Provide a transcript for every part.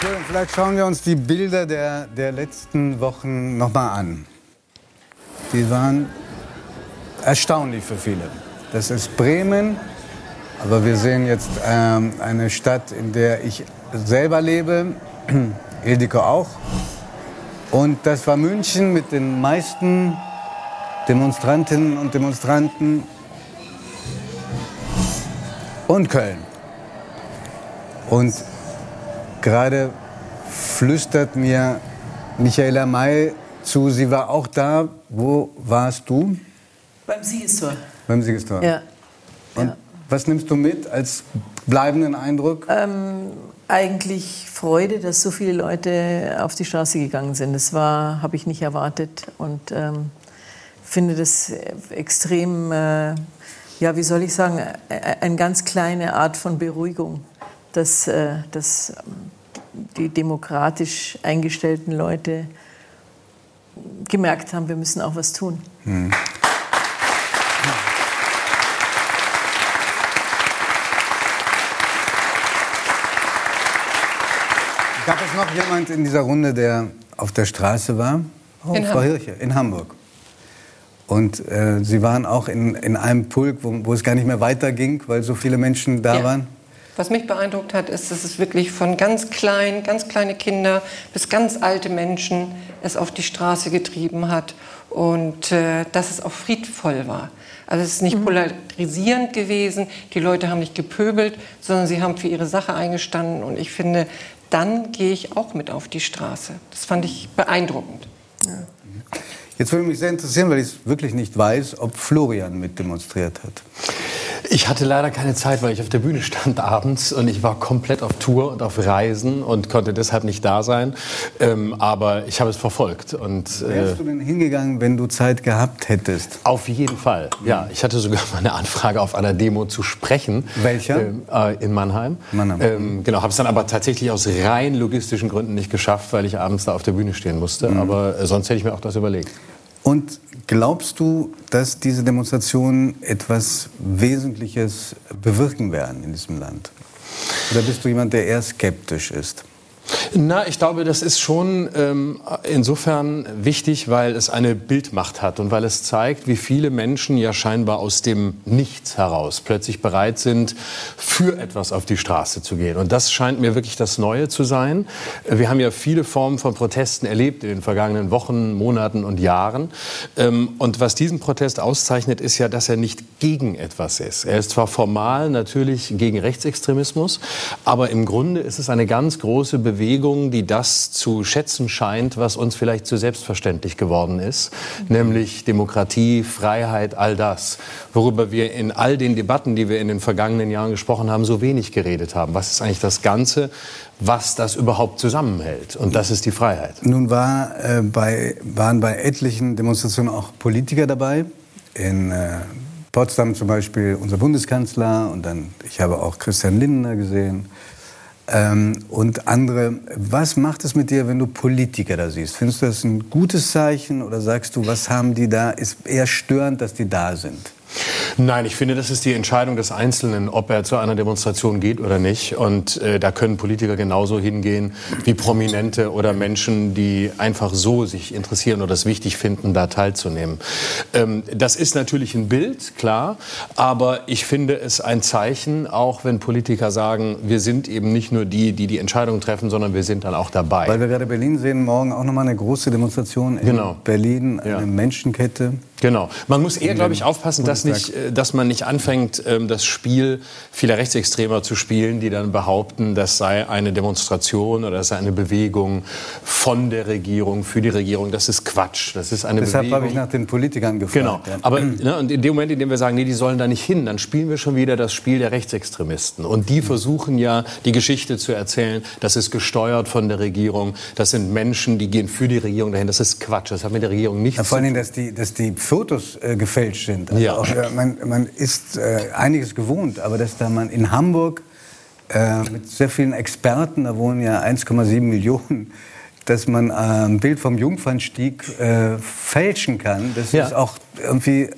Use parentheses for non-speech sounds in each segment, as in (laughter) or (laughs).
Vielleicht schauen wir uns die Bilder der, der letzten Wochen nochmal an. Die waren erstaunlich für viele. Das ist Bremen, aber wir sehen jetzt ähm, eine Stadt, in der ich selber lebe, (clears throat) Ildiko auch. Und das war München mit den meisten Demonstrantinnen und Demonstranten und Köln. Und gerade flüstert mir Michaela May zu, sie war auch da. Wo warst du? Beim Siegestor. Beim Siegestor. Ja. Und ja. was nimmst du mit als bleibenden Eindruck? Ähm, eigentlich Freude, dass so viele Leute auf die Straße gegangen sind. Das war, habe ich nicht erwartet und ähm, finde das extrem, äh, ja, wie soll ich sagen, eine ganz kleine Art von Beruhigung, dass, äh, dass die demokratisch eingestellten Leute gemerkt haben, wir müssen auch was tun. Hm. Gab es noch jemand in dieser Runde, der auf der Straße war? Oh, in Frau Hirche, in Hamburg. Und äh, Sie waren auch in, in einem Pulk, wo, wo, es gar nicht mehr weiterging, weil so viele Menschen da ja. waren? Was mich beeindruckt hat, ist, dass es wirklich von ganz klein, ganz kleine Kinder bis ganz alte Menschen es auf die Straße getrieben hat und äh, dass es auch friedvoll war. Also es ist nicht mhm. polarisierend gewesen, die Leute haben nicht gepöbelt, sondern sie haben für ihre Sache eingestanden und ich finde, dann gehe ich auch mit auf die Straße. Das fand ich beeindruckend. Ja. Jetzt würde mich sehr interessieren, weil ich es wirklich nicht weiß, ob Florian mitdemonstriert hat. Ich hatte leider keine Zeit, weil ich auf der Bühne stand abends und ich war komplett auf Tour und auf Reisen und konnte deshalb nicht da sein. Ähm, aber ich habe es verfolgt. Und, äh, Wärst du denn hingegangen, wenn du Zeit gehabt hättest? Auf jeden Fall. Ja, ich hatte sogar (laughs) mal eine Anfrage auf einer Demo zu sprechen. Welcher? Äh, in Mannheim. Mannheim. Ähm, genau, habe es dann aber tatsächlich aus rein logistischen Gründen nicht geschafft, weil ich abends da auf der Bühne stehen musste. Mhm. Aber äh, sonst hätte ich mir auch das überlegt. Und glaubst du, dass diese Demonstrationen etwas Wesentliches bewirken werden in diesem Land? Oder bist du jemand, der eher skeptisch ist? Na, ich glaube, das ist schon ähm, insofern wichtig, weil es eine Bildmacht hat und weil es zeigt, wie viele Menschen ja scheinbar aus dem Nichts heraus plötzlich bereit sind, für etwas auf die Straße zu gehen. Und das scheint mir wirklich das Neue zu sein. Wir haben ja viele Formen von Protesten erlebt in den vergangenen Wochen, Monaten und Jahren. Ähm, und was diesen Protest auszeichnet, ist ja, dass er nicht gegen etwas ist. Er ist zwar formal natürlich gegen Rechtsextremismus, aber im Grunde ist es eine ganz große Bewegung, Bewegung, die das zu schätzen scheint, was uns vielleicht zu selbstverständlich geworden ist, mhm. nämlich Demokratie, Freiheit, all das, worüber wir in all den Debatten, die wir in den vergangenen Jahren gesprochen haben, so wenig geredet haben. Was ist eigentlich das Ganze, was das überhaupt zusammenhält? Und das ist die Freiheit. Nun war, äh, bei, waren bei etlichen Demonstrationen auch Politiker dabei. In äh, Potsdam zum Beispiel unser Bundeskanzler und dann, ich habe auch Christian Lindner gesehen ähm, und andere. Was macht es mit dir, wenn du Politiker da siehst? Findest du das ein gutes Zeichen oder sagst du, was haben die da? Ist eher störend, dass die da sind? Nein, ich finde, das ist die Entscheidung des Einzelnen, ob er zu einer Demonstration geht oder nicht. Und äh, da können Politiker genauso hingehen wie Prominente oder Menschen, die einfach so sich interessieren oder es wichtig finden, da teilzunehmen. Ähm, das ist natürlich ein Bild, klar. Aber ich finde es ein Zeichen, auch wenn Politiker sagen, wir sind eben nicht nur die, die die Entscheidung treffen, sondern wir sind dann auch dabei. Weil wir gerade Berlin sehen, morgen auch nochmal eine große Demonstration in genau. Berlin, eine ja. Menschenkette. Genau. Man muss eher, glaube ich, aufpassen, dass, nicht, dass man nicht anfängt, ähm, das Spiel vieler Rechtsextremer zu spielen, die dann behaupten, das sei eine Demonstration oder das sei eine Bewegung von der Regierung, für die Regierung. Das ist Quatsch. Das ist eine Deshalb Bewegung. habe ich nach den Politikern gefragt. Genau. Aber ne, und in dem Moment, in dem wir sagen, nee, die sollen da nicht hin, dann spielen wir schon wieder das Spiel der Rechtsextremisten. Und die versuchen ja, die Geschichte zu erzählen, das ist gesteuert von der Regierung, das sind Menschen, die gehen für die Regierung dahin. Das ist Quatsch. Das hat mit der Regierung nichts ja, vor allem, dass die, dass die Fotos äh, gefälscht sind. Also ja. Auch, äh, man, man, ist äh, einiges gewohnt, aber dass da man in Hamburg äh, mit sehr vielen Experten, da wohnen ja 1,7 Millionen, dass man äh, ein Bild vom Jungfernstieg äh, fälschen kann, das ja. ist auch irgendwie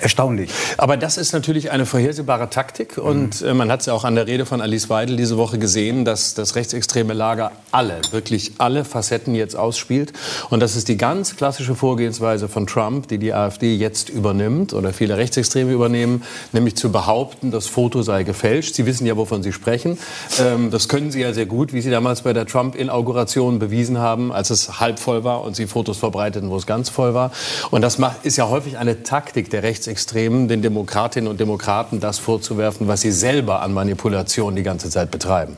erstaunlich. Aber das ist natürlich eine vorhersehbare Taktik. Und mhm. man hat es ja auch an der Rede von Alice Weidel diese Woche gesehen, dass das rechtsextreme Lager alle, wirklich alle Facetten jetzt ausspielt. Und das ist die ganz klassische Vorgehensweise von Trump, die die AfD jetzt übernimmt oder viele Rechtsextreme übernehmen, nämlich zu behaupten, das Foto sei gefälscht. Sie wissen ja, wovon Sie sprechen. Ähm, das können Sie ja sehr gut, wie Sie damals bei der Trump-Inauguration bewiesen haben, als es halb voll war und Sie Fotos verbreiteten, wo es ganz voll war. Und das ist ja häufig eine Taktik der Rechtsextremen, den Demokratinnen und Demokraten das vorzuwerfen, was sie selber an Manipulation die ganze Zeit betreiben.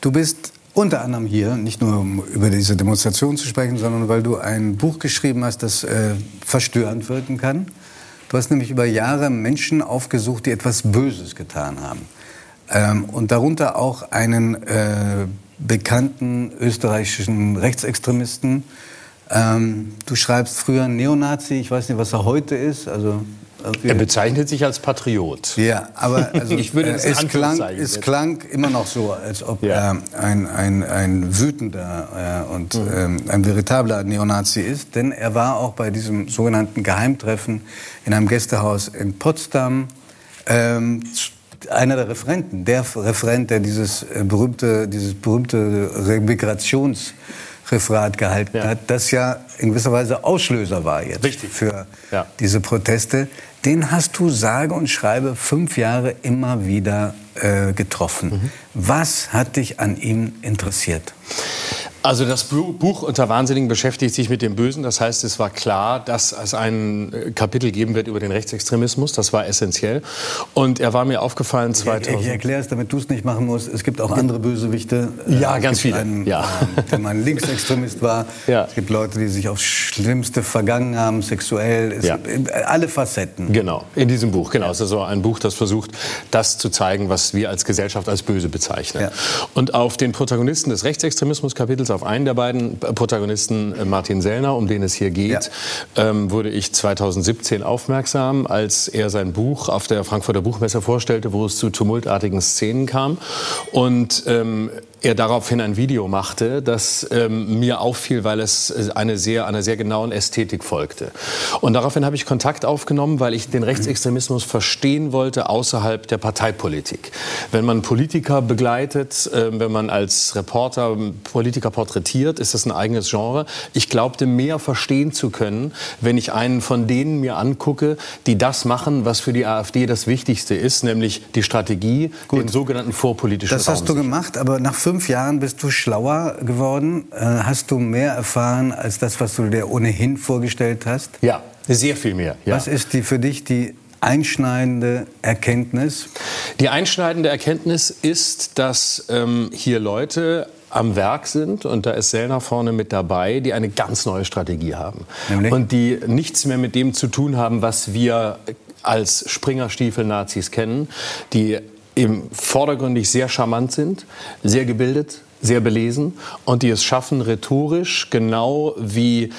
Du bist unter anderem hier, nicht nur um über diese Demonstration zu sprechen, sondern weil du ein Buch geschrieben hast, das äh, verstörend wirken kann. Du hast nämlich über Jahre Menschen aufgesucht, die etwas Böses getan haben. Ähm, und darunter auch einen äh, bekannten österreichischen Rechtsextremisten. Ähm, du schreibst früher Neonazi, ich weiß nicht, was er heute ist. Also er bezeichnet sich als Patriot. Ja, aber also, (laughs) ich würde äh, es, klang, es klang immer noch so, als ob ja. er ein, ein, ein wütender äh, und mhm. äh, ein veritabler Neonazi ist. Denn er war auch bei diesem sogenannten Geheimtreffen in einem Gästehaus in Potsdam ähm, einer der Referenten, der Referent, der dieses äh, berühmte, dieses berühmte Migrations Referat gehalten ja. hat, das ja in gewisser Weise Auslöser war jetzt Richtig. für ja. diese Proteste den hast du sage und schreibe fünf Jahre immer wieder äh, getroffen. Mhm. Was hat dich an ihm interessiert? Also das Buch Unter Wahnsinnigen beschäftigt sich mit dem Bösen. Das heißt, es war klar, dass es ein äh, Kapitel geben wird über den Rechtsextremismus. Das war essentiell. Und er war mir aufgefallen 2000. Ich, ich erkläre es, damit du es nicht machen musst. Es gibt auch andere Bösewichte. Ja, äh, ganz viele. Einen, ja. Äh, (laughs) der mal ein Linksextremist war. Ja. Es gibt Leute, die sich aufs Schlimmste vergangen haben, sexuell. Es ja. alle Facetten. Genau, in diesem Buch. Genau, es ist also ein Buch, das versucht, das zu zeigen, was wir als Gesellschaft als böse bezeichnen. Und auf den Protagonisten des Rechtsextremismus-Kapitels auf einen der beiden Protagonisten, äh, Martin Sellner, um den es hier geht, ja. ähm, wurde ich 2017 aufmerksam, als er sein Buch auf der Frankfurter Buchmesse vorstellte, wo es zu tumultartigen Szenen kam. Und ähm, er daraufhin ein Video machte, das ähm, mir auffiel, weil es äh, eine sehr, einer sehr genauen Ästhetik folgte. Und daraufhin habe ich Kontakt aufgenommen, weil ich den Rechtsextremismus verstehen wollte außerhalb der Parteipolitik. Wenn man Politiker begleitet, äh, wenn man als Reporter Politiker porträtiert, ist das ein eigenes Genre. Ich glaubte mehr verstehen zu können, wenn ich einen von denen mir angucke, die das machen, was für die AfD das Wichtigste ist, nämlich die Strategie, Gut. den sogenannten vorpolitischen Das hast du gemacht, aber nach fünf fünf Jahren bist du schlauer geworden. Äh, hast du mehr erfahren als das, was du dir ohnehin vorgestellt hast? Ja, sehr viel mehr. Ja. Was ist die, für dich die einschneidende Erkenntnis? Die einschneidende Erkenntnis ist, dass ähm, hier Leute am Werk sind, und da ist Sellner vorne mit dabei, die eine ganz neue Strategie haben. Nämlich? Und die nichts mehr mit dem zu tun haben, was wir als Springerstiefel-Nazis kennen, die eben vordergründig sehr charmant sind, sehr gebildet, sehr belesen und die es schaffen, rhetorisch genau wie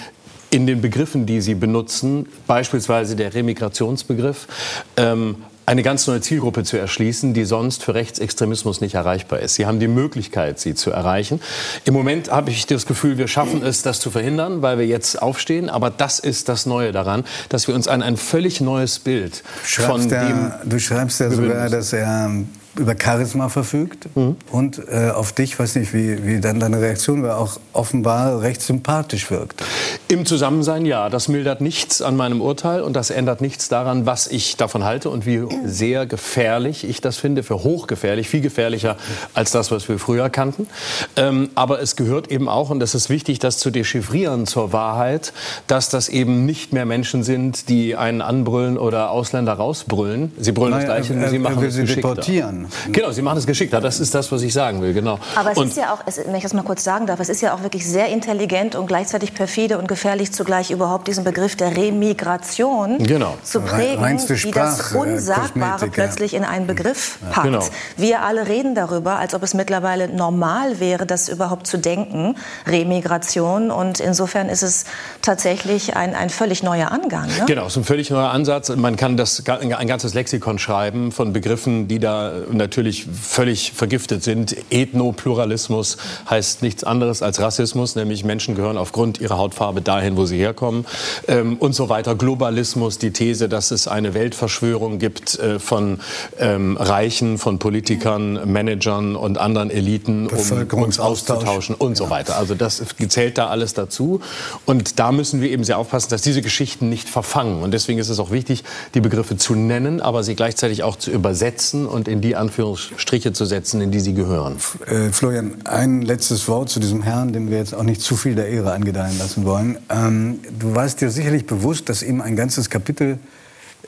in den Begriffen, die sie benutzen, beispielsweise der Remigrationsbegriff, ähm, eine ganz neue Zielgruppe zu erschließen, die sonst für Rechtsextremismus nicht erreichbar ist. Sie haben die Möglichkeit, sie zu erreichen. Im Moment habe ich das Gefühl, wir schaffen es, das zu verhindern, weil wir jetzt aufstehen. Aber das ist das Neue daran, dass wir uns an ein völlig neues Bild von dem... du schreibst ja sogar, dass er über Charisma verfügt mhm. und äh, auf dich, weiß nicht, wie, wie dann deine Reaktion war, auch offenbar recht sympathisch wirkt. Im Zusammensein ja. Das mildert nichts an meinem Urteil und das ändert nichts daran, was ich davon halte und wie sehr gefährlich ich das finde, für hochgefährlich, viel gefährlicher als das, was wir früher kannten. Ähm, aber es gehört eben auch, und das ist wichtig, das zu dechiffrieren zur Wahrheit, dass das eben nicht mehr Menschen sind, die einen anbrüllen oder Ausländer rausbrüllen. Sie brüllen naja, das Gleiche, nur sie machen es deportieren. Genau, Sie machen es geschickter. Das ist das, was ich sagen will. Genau. Aber es und ist ja auch, wenn ich das mal kurz sagen darf, es ist ja auch wirklich sehr intelligent und gleichzeitig perfide und gefährlich zugleich überhaupt diesen Begriff der Remigration genau. zu prägen, wie das äh, Unsagbare plötzlich in einen Begriff packt. Genau. Wir alle reden darüber, als ob es mittlerweile normal wäre, das überhaupt zu denken, Remigration. Und insofern ist es tatsächlich ein, ein völlig neuer Angang. Ne? Genau, es ist ein völlig neuer Ansatz. Man kann das ein ganzes Lexikon schreiben von Begriffen, die da natürlich völlig vergiftet sind. Ethnopluralismus heißt nichts anderes als Rassismus, nämlich Menschen gehören aufgrund ihrer Hautfarbe dahin, wo sie herkommen ähm, und so weiter. Globalismus, die These, dass es eine Weltverschwörung gibt äh, von ähm, Reichen, von Politikern, Managern und anderen Eliten, um uns auszutauschen und so weiter. Also das zählt da alles dazu. Und da müssen wir eben sehr aufpassen, dass diese Geschichten nicht verfangen. Und deswegen ist es auch wichtig, die Begriffe zu nennen, aber sie gleichzeitig auch zu übersetzen und in die Anführungsstriche zu setzen, in die sie gehören. Äh, Florian, ein letztes Wort zu diesem Herrn, dem wir jetzt auch nicht zu viel der Ehre angedeihen lassen wollen. Ähm, du warst dir sicherlich bewusst, dass ihm ein ganzes Kapitel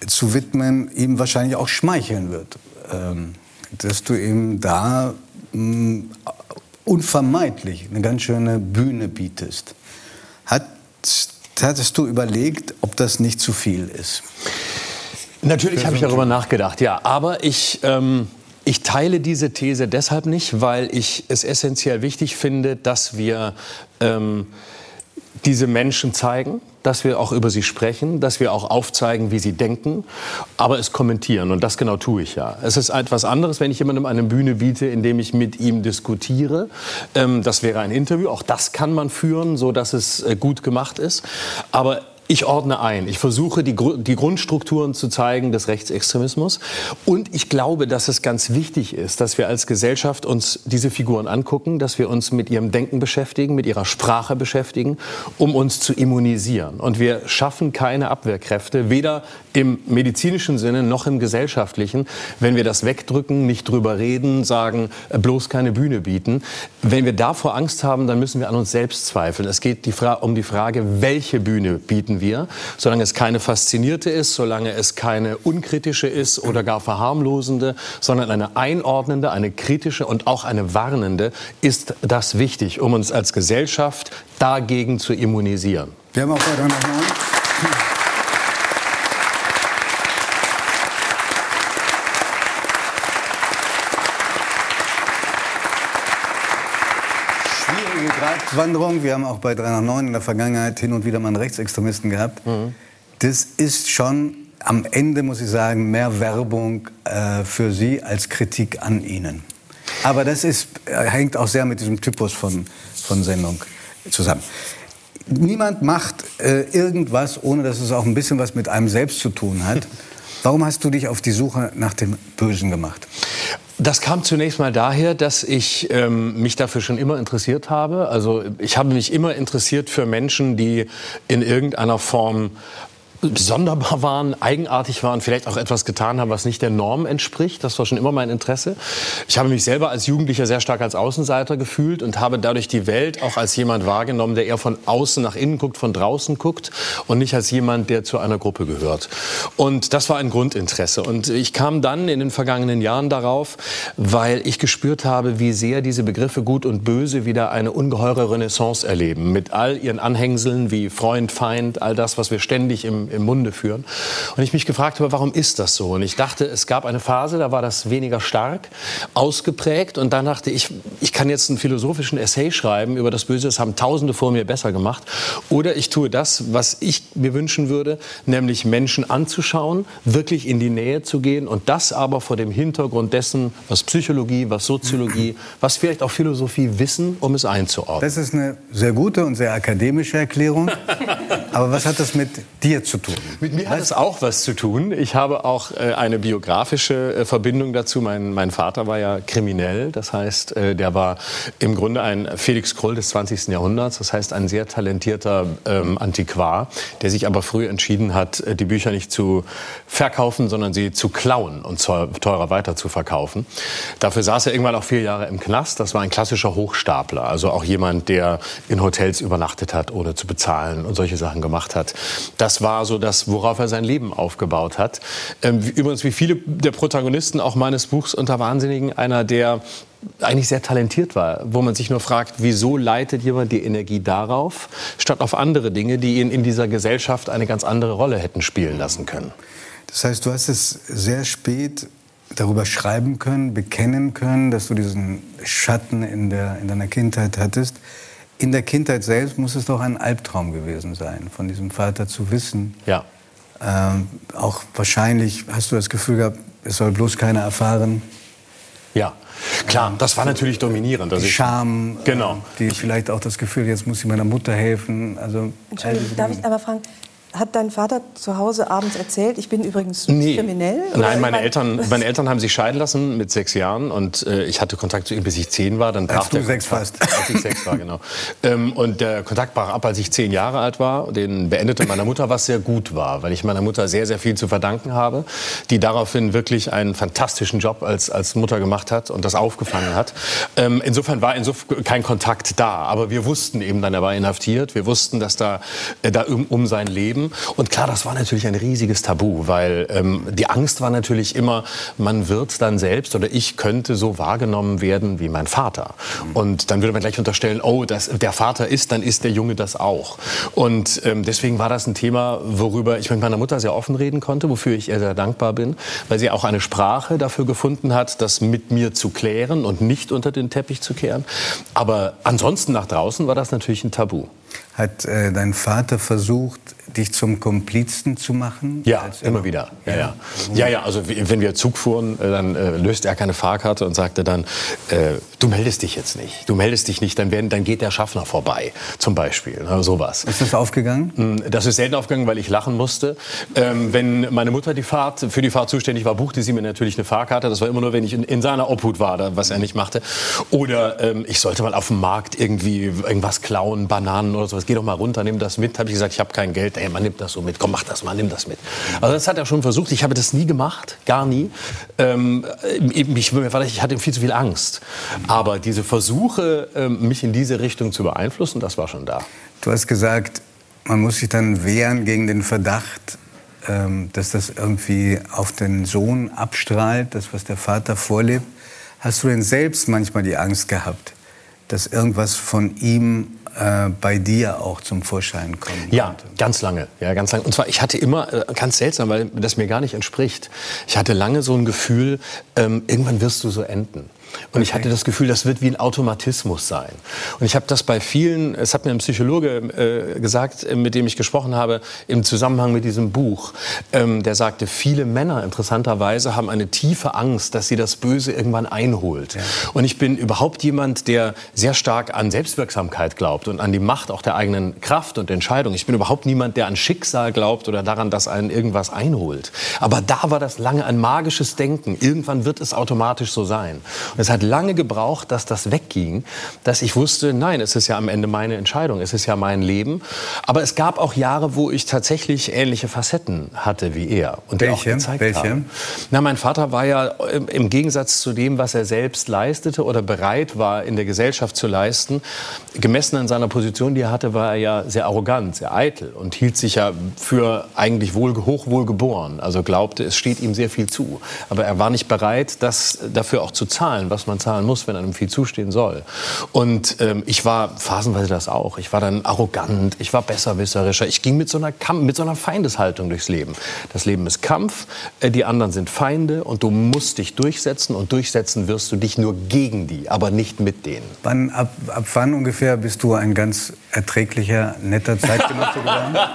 zu widmen ihm wahrscheinlich auch schmeicheln wird. Ähm, dass du ihm da mh, mm, unvermeidlich eine ganz schöne Bühne bietest. Hat, hattest du überlegt, ob das nicht zu viel ist? Natürlich habe ich darüber nachgedacht, ja. Aber ich, ähm, ich teile diese These deshalb nicht, weil ich es essentiell wichtig finde, dass wir ähm, diese Menschen zeigen, dass wir auch über sie sprechen, dass wir auch aufzeigen, wie sie denken, aber es kommentieren. Und das genau tue ich ja. Es ist etwas anderes, wenn ich jemandem eine Bühne biete, indem ich mit ihm diskutiere. Ähm, das wäre ein Interview. Auch das kann man führen, so dass es äh, gut gemacht ist. Aber ich ordne ein. Ich versuche, die, die, Grundstrukturen zu zeigen des Rechtsextremismus. Und ich glaube, dass es ganz wichtig ist, dass wir als Gesellschaft uns diese Figuren angucken, dass wir uns mit ihrem Denken beschäftigen, mit ihrer Sprache beschäftigen, um uns zu immunisieren. Und wir schaffen keine Abwehrkräfte, weder im medizinischen Sinne noch im gesellschaftlichen, wenn wir das wegdrücken, nicht drüber reden, sagen, äh, bloß keine Bühne bieten. Wenn wir davor Angst haben, dann müssen wir an uns selbst zweifeln. Es geht die um die Frage, welche Bühne bieten wir. Solange es keine faszinierte ist, solange es keine unkritische ist oder gar verharmlosende, sondern eine einordnende, eine kritische und auch eine warnende, ist das wichtig, um uns als Gesellschaft dagegen zu immunisieren. Wir haben auch weiter nochmal. Gratwanderung. Wir haben auch bei 3 nach 9 in der Vergangenheit hin und wieder mal einen Rechtsextremisten gehabt. Mhm. Das ist schon am Ende, muss ich sagen, mehr Werbung äh, für Sie als Kritik an Ihnen. Aber das ist, äh, hängt auch sehr mit diesem Typus von, von Sendung zusammen. Niemand macht äh, irgendwas, ohne dass es auch ein bisschen was mit einem selbst zu tun hat. (laughs) Warum hast du dich auf die Suche nach dem Bösen gemacht? Das kam zunächst mal daher, dass ich ähm, mich dafür schon immer interessiert habe. Also ich habe mich immer interessiert für Menschen, die in irgendeiner Form sonderbar waren, eigenartig waren, vielleicht auch etwas getan haben, was nicht der Norm entspricht. Das war schon immer mein Interesse. Ich habe mich selber als Jugendlicher sehr stark als Außenseiter gefühlt und habe dadurch die Welt auch als jemand wahrgenommen, der eher von außen nach innen guckt, von draußen guckt und nicht als jemand, der zu einer Gruppe gehört. Und das war ein Grundinteresse. Und ich kam dann in den vergangenen Jahren darauf, weil ich gespürt habe, wie sehr diese Begriffe gut und böse wieder eine ungeheure Renaissance erleben. Mit all ihren Anhängseln wie Freund, Feind, all das, was wir ständig im im, Munde führen. Und ich mich gefragt habe, warum ist das so? Und ich dachte, es gab eine Phase, da war das weniger stark, ausgeprägt. Und dann dachte ich, ich kann jetzt einen philosophischen Essay schreiben über das Böse. Das haben Tausende vor mir besser gemacht. Oder ich tue das, was ich mir wünschen würde, nämlich Menschen anzuschauen, wirklich in die Nähe zu gehen und das aber vor dem Hintergrund dessen, was Psychologie, was Soziologie, was vielleicht auch Philosophie wissen, um es einzuordnen. Das ist eine sehr gute und sehr akademische Erklärung. (laughs) Aber was hat das mit dir zu tun? Mit mir hat es auch was zu tun. Ich habe auch äh, eine biografische äh, Verbindung dazu. Mein, mein, Vater war ja kriminell. Das heißt, äh, der war im Grunde ein Felix Krull des 20. Jahrhunderts. Das heißt, ein sehr talentierter ähm, Antiquar, der sich aber früh entschieden hat, äh, die Bücher nicht zu verkaufen, sondern sie zu klauen und teurer weiter zu verkaufen. Dafür saß er irgendwann auch vier Jahre im Knast. Das war ein klassischer Hochstapler. Also auch jemand, der in Hotels übernachtet hat, ohne zu bezahlen und solche Sachen gemacht hat. Das war so das, worauf er sein Leben aufgebaut hat. Ähm, übrigens, wie viele der Protagonisten auch meines Buchs unter Wahnsinnigen, einer, der eigentlich sehr talentiert war, wo man sich nur fragt, wieso leitet jemand die Energie darauf, statt auf andere Dinge, die ihn in dieser Gesellschaft eine ganz andere Rolle hätten spielen lassen können. Das heißt, du hast es sehr spät darüber schreiben können, bekennen können, dass du diesen Schatten in, der, in deiner Kindheit hattest. In der Kindheit selbst muss es doch ein Albtraum gewesen sein, von diesem Vater zu wissen. Ja. Ähm, auch wahrscheinlich hast du das Gefühl gehabt, es soll bloß keiner erfahren. Ja. Klar, das war natürlich dominierend. Die Scham, genau. die vielleicht auch das Gefühl, jetzt muss ich meiner Mutter helfen. Also, Entschuldigung, darf ich aber fragen, hat dein Vater zu Hause abends erzählt, ich bin übrigens nee. kriminell? Nein, meine Eltern, meine Eltern haben sich scheiden lassen mit sechs Jahren und äh, ich hatte Kontakt zu ihm, bis ich zehn war. Dann als du sechs fast. (laughs) Als ich sechs war, genau. Ähm, und der Kontakt brach ab, als ich zehn Jahre alt war. Den beendete meiner Mutter, was sehr gut war, weil ich meiner Mutter sehr, sehr viel zu verdanken habe, die daraufhin wirklich einen fantastischen Job als, als Mutter gemacht hat und das aufgefangen hat. Ähm, insofern war insofern kein Kontakt da, aber wir wussten eben dann, er war inhaftiert. Wir wussten, dass da, äh, da um, um sein Leben und klar, das war natürlich ein riesiges Tabu, weil ähm, die Angst war natürlich immer, man wird dann selbst oder ich könnte so wahrgenommen werden wie mein Vater. Und dann würde man gleich unterstellen, oh, das, der Vater ist, dann ist der Junge das auch. Und ähm, deswegen war das ein Thema, worüber ich mit meiner Mutter sehr offen reden konnte, wofür ich ihr sehr dankbar bin, weil sie auch eine Sprache dafür gefunden hat, das mit mir zu klären und nicht unter den Teppich zu kehren. Aber ansonsten nach draußen war das natürlich ein Tabu. Hat äh, dein Vater versucht, dich zum Komplizen zu machen? Ja, immer wieder. Ja, ja. ja, ja also wenn wir Zug fuhren, äh, dann äh, löste er keine Fahrkarte und sagte dann, äh, du meldest dich jetzt nicht. Du meldest dich nicht, dann, werden, dann geht der Schaffner vorbei, zum Beispiel. Ne, sowas. Ist das aufgegangen? Hm, das ist selten aufgegangen, weil ich lachen musste. Ähm, wenn meine Mutter die Fahrt, für die Fahrt zuständig war, buchte sie mir natürlich eine Fahrkarte. Das war immer nur, wenn ich in, in seiner Obhut war, was er nicht machte. Oder ähm, ich sollte mal auf dem Markt irgendwie irgendwas klauen, Bananen oder sowas. Geh doch mal runter, nimm das mit. Habe ich gesagt, ich habe kein Geld ey, man nimmt das so mit, komm, mach das mal, nimm das mit. Also das hat er schon versucht. Ich habe das nie gemacht, gar nie. Ähm, ich, ich hatte viel zu viel Angst. Aber diese Versuche, ähm, mich in diese Richtung zu beeinflussen, das war schon da. Du hast gesagt, man muss sich dann wehren gegen den Verdacht, ähm, dass das irgendwie auf den Sohn abstrahlt, das, was der Vater vorlebt. Hast du denn selbst manchmal die Angst gehabt, dass irgendwas von ihm äh, bei dir auch zum Vorschein kommen Ja, ganz lange. Ja, ganz lange. Und zwar, ich hatte immer, äh, ganz seltsam, weil das mir gar nicht entspricht. Ich hatte lange so ein Gefühl, ähm, irgendwann wirst du so enden. Und okay. ich hatte das Gefühl, das wird wie ein Automatismus sein. Und ich habe das bei vielen, es hat mir ein Psychologe äh, gesagt, äh, mit dem ich gesprochen habe, im Zusammenhang mit diesem Buch, ähm, der sagte, viele Männer interessanterweise haben eine tiefe Angst, dass sie das Böse irgendwann einholt. Ja. Und ich bin überhaupt jemand, der sehr stark an Selbstwirksamkeit glaubt und an die Macht auch der eigenen Kraft und Entscheidung. Ich bin überhaupt niemand, der an Schicksal glaubt oder daran, dass einen irgendwas einholt. Aber da war das lange ein magisches Denken. Irgendwann wird es automatisch so sein. Und es hat lange gebraucht, dass das wegging, dass ich wusste, nein, es ist ja am Ende meine Entscheidung, es ist ja mein Leben. Aber es gab auch Jahre, wo ich tatsächlich ähnliche Facetten hatte wie er und Welche? auch gezeigt Welche? Habe. Na, mein Vater war ja im Gegensatz zu dem, was er selbst leistete oder bereit war in der Gesellschaft zu leisten, gemessen an seiner Position, die er hatte, war er ja sehr arrogant, sehr eitel und hielt sich ja für eigentlich wohl, hochwohl geboren. Also glaubte, es steht ihm sehr viel zu. Aber er war nicht bereit, das dafür auch zu zahlen zahlen, was man zahlen muss, wenn einem viel zustehen soll. Und ähm, ich war phasenweise das auch. Ich war dann arrogant, ich war besserwisserischer. Ich ging mit so einer, Kamp mit so einer Feindeshaltung durchs Leben. Das Leben ist Kampf, äh, die anderen sind Feinde und du musst dich durchsetzen und durchsetzen wirst du dich nur gegen die, aber nicht mit denen. Wann, ab, ab wann ungefähr bist du ein ganz erträglicher, netter Zeitgenosse geworden? (laughs)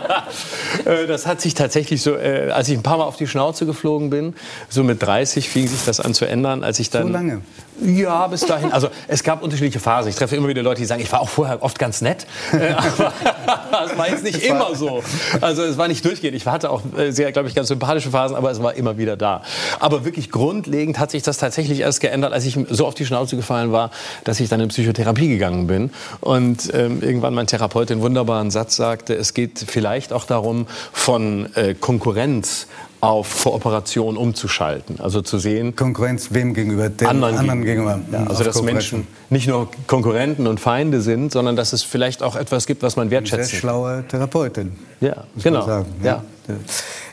Äh, das hat sich tatsächlich so, äh, als ich ein paar Mal auf die Schnauze geflogen bin, so mit 30 fing sich das an zu ändern, als ich dann... So lange? Ja, bis dahin. Also es gab unterschiedliche Phasen. Ich treffe immer wieder Leute, die sagen, ich war auch vorher oft ganz nett. Äh, (laughs) aber es war jetzt nicht immer so. Also es war nicht durchgehend. Ich hatte auch äh, sehr, glaube ich, ganz sympathische Phasen, aber es war immer wieder da. Aber wirklich grundlegend hat sich das tatsächlich erst geändert, als ich so auf die Schnauze gefallen war, dass ich dann in Psychotherapie gegangen bin. Und ähm, irgendwann mein Therapeut den wunderbaren Satz sagte, es geht vielleicht auch darum, von äh, Konkurrenz auf Kooperation umzuschalten. Also zu sehen. Konkurrenz wem gegenüber? Den anderen, anderen gegenüber. Ja, also dass Menschen nicht nur Konkurrenten und Feinde sind, sondern dass es vielleicht auch etwas gibt, was man wertschätzt. Sehr schlaue Therapeutin. Ja, genau. Ja. ja.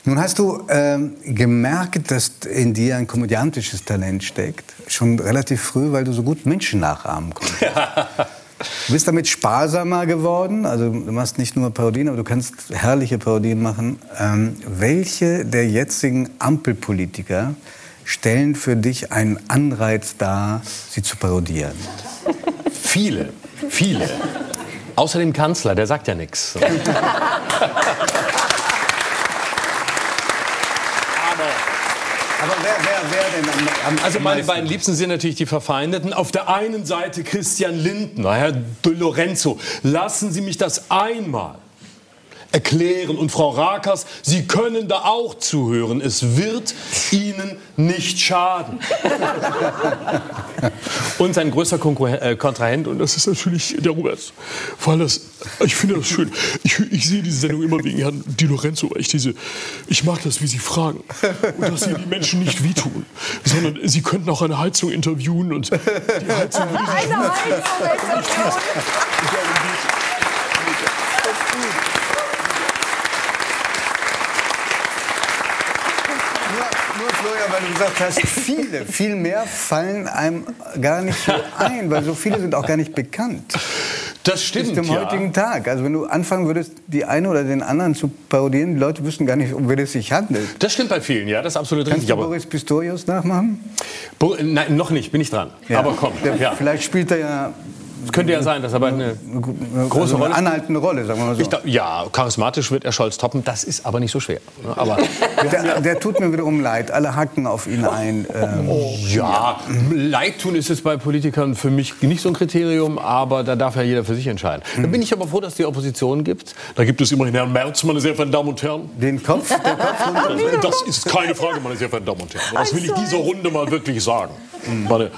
Nun hast du ähm, gemerkt, dass in dir ein komödiantisches Talent steckt. Schon relativ früh, weil du so gut Menschen nachahmen konntest. (laughs) Du bist damit sparsamer geworden. Also du machst nicht nur Parodien, aber du kannst herrliche Parodien machen. Ähm, welche der jetzigen Ampelpolitiker stellen für dich einen Anreiz dar, sie zu parodieren? Viele, viele. Außer dem Kanzler, der sagt ja nichts. (laughs) Aber wer, wer denn am, am Also meine beiden Liebsten sind natürlich die Verfeindeten. Auf der einen Seite Christian Lindner, Herr De Lorenzo. Lassen Sie mich das einmal erklären. Und Frau Rakers, Sie können da auch zuhören. Es wird Ihnen nicht schaden. (laughs) und sein größter Konkurrent, äh, Kontrahent, und das ist natürlich der Robert. Weil das, ich finde das schön. Ich, ich sehe diese Sendung immer wegen Herrn Di Lorenzo. Ich, diese, ich mag das, wie Sie fragen. Und dass Sie die Menschen nicht wehtun. Sondern Sie könnten auch eine Heizung interviewen und die Heizung (laughs) würde sich Eine Heizung! weil du gesagt hast, viele, viel mehr fallen einem gar nicht so ein, weil so viele sind auch gar nicht bekannt. Das stimmt. Bis zum ja. heutigen Tag. Also wenn du anfangen würdest, die eine oder den anderen zu parodieren, die Leute wüssten gar nicht, um wen es sich handelt. Das stimmt bei vielen, ja, das ist absolut Kannst richtig. Kannst du Boris Pistorius nachmachen? Bo Nein, noch nicht, bin ich dran. Ja. Aber komm. Der, ja. Vielleicht spielt er ja könnte ja sein, dass er eine, eine große also eine Rolle. anhaltende Rolle, sagen wir mal so. Ich, ja, charismatisch wird er Scholz toppen. Das ist aber nicht so schwer. Aber (laughs) der, der, tut mir wiederum leid. Alle hacken auf ihn ein. Ähm, oh, ja, Leid tun ist es bei Politikern für mich nicht so ein Kriterium, aber da darf ja jeder für sich entscheiden. Da bin ich aber froh, dass es die Opposition gibt. Da gibt es immerhin Herrn Merz, meine sehr verehrten Damen und Herren. Den Kopf, der Kopf Das ist keine Frage, meine sehr verehrten Damen und Herren. Das will ich dieser Runde mal wirklich sagen. Meine,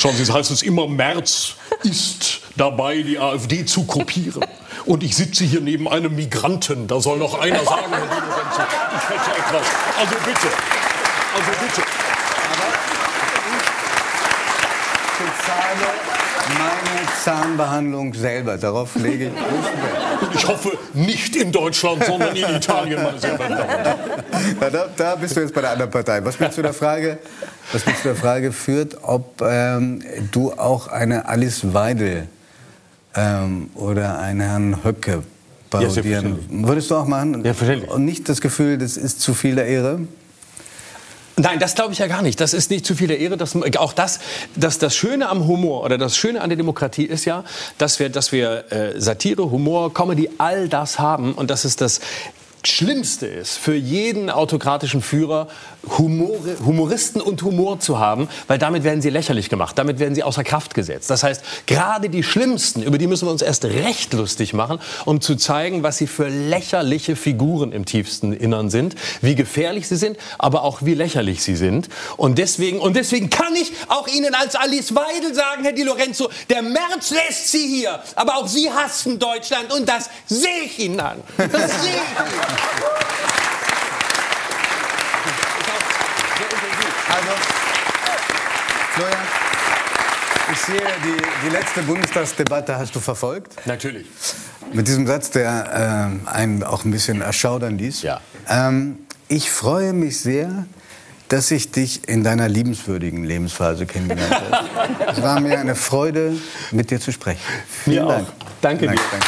Schauen Sie, es heißt es immer, Merz ist dabei, die AfD zu kopieren. Und ich sitze hier neben einem Migranten. Da soll noch einer sagen, Herr ich hätte etwas. Also bitte, also bitte. Aber ich bezahle meine Zahnbehandlung selber. Darauf lege ich. Ich hoffe nicht in Deutschland, sondern in Italien, meine sehr verehrten da, da bist du jetzt bei der anderen Partei. Was mich zu der Frage, was mich zu der Frage führt, ob ähm, du auch eine Alice Weidel ähm, oder einen Herrn Höcke parodieren ja, würdest du auch machen? Ja, Und nicht das Gefühl, das ist zu viel der Ehre? Nein, das glaube ich ja gar nicht. Das ist nicht zu viel der Ehre. Das, auch das, das, das Schöne am Humor oder das Schöne an der Demokratie ist ja, dass wir, dass wir äh, Satire, Humor, Comedy, all das haben und das ist das Schlimmste ist für jeden autokratischen Führer, Humor, Humoristen und Humor zu haben, weil damit werden sie lächerlich gemacht, damit werden sie außer Kraft gesetzt. Das heißt, gerade die Schlimmsten, über die müssen wir uns erst recht lustig machen, um zu zeigen, was sie für lächerliche Figuren im tiefsten Innern sind, wie gefährlich sie sind, aber auch wie lächerlich sie sind. Und deswegen, und deswegen kann ich auch Ihnen als Alice Weidel sagen, Herr Di Lorenzo, der März lässt Sie hier, aber auch Sie hassen Deutschland und das sehe ich Ihnen an. Das sehe ich Ihnen. Also, Florian, ich sehe, die, die letzte Bundestagsdebatte hast du verfolgt. Natürlich. Mit diesem Satz, der äh, einen auch ein bisschen erschaudern ließ. Ja. Ähm, ich freue mich sehr, dass ich dich in deiner liebenswürdigen Lebensphase kennengelernt habe. es war mir eine Freude, mit dir zu sprechen. Vielen mir Dank. Auch. Danke dir. Danke.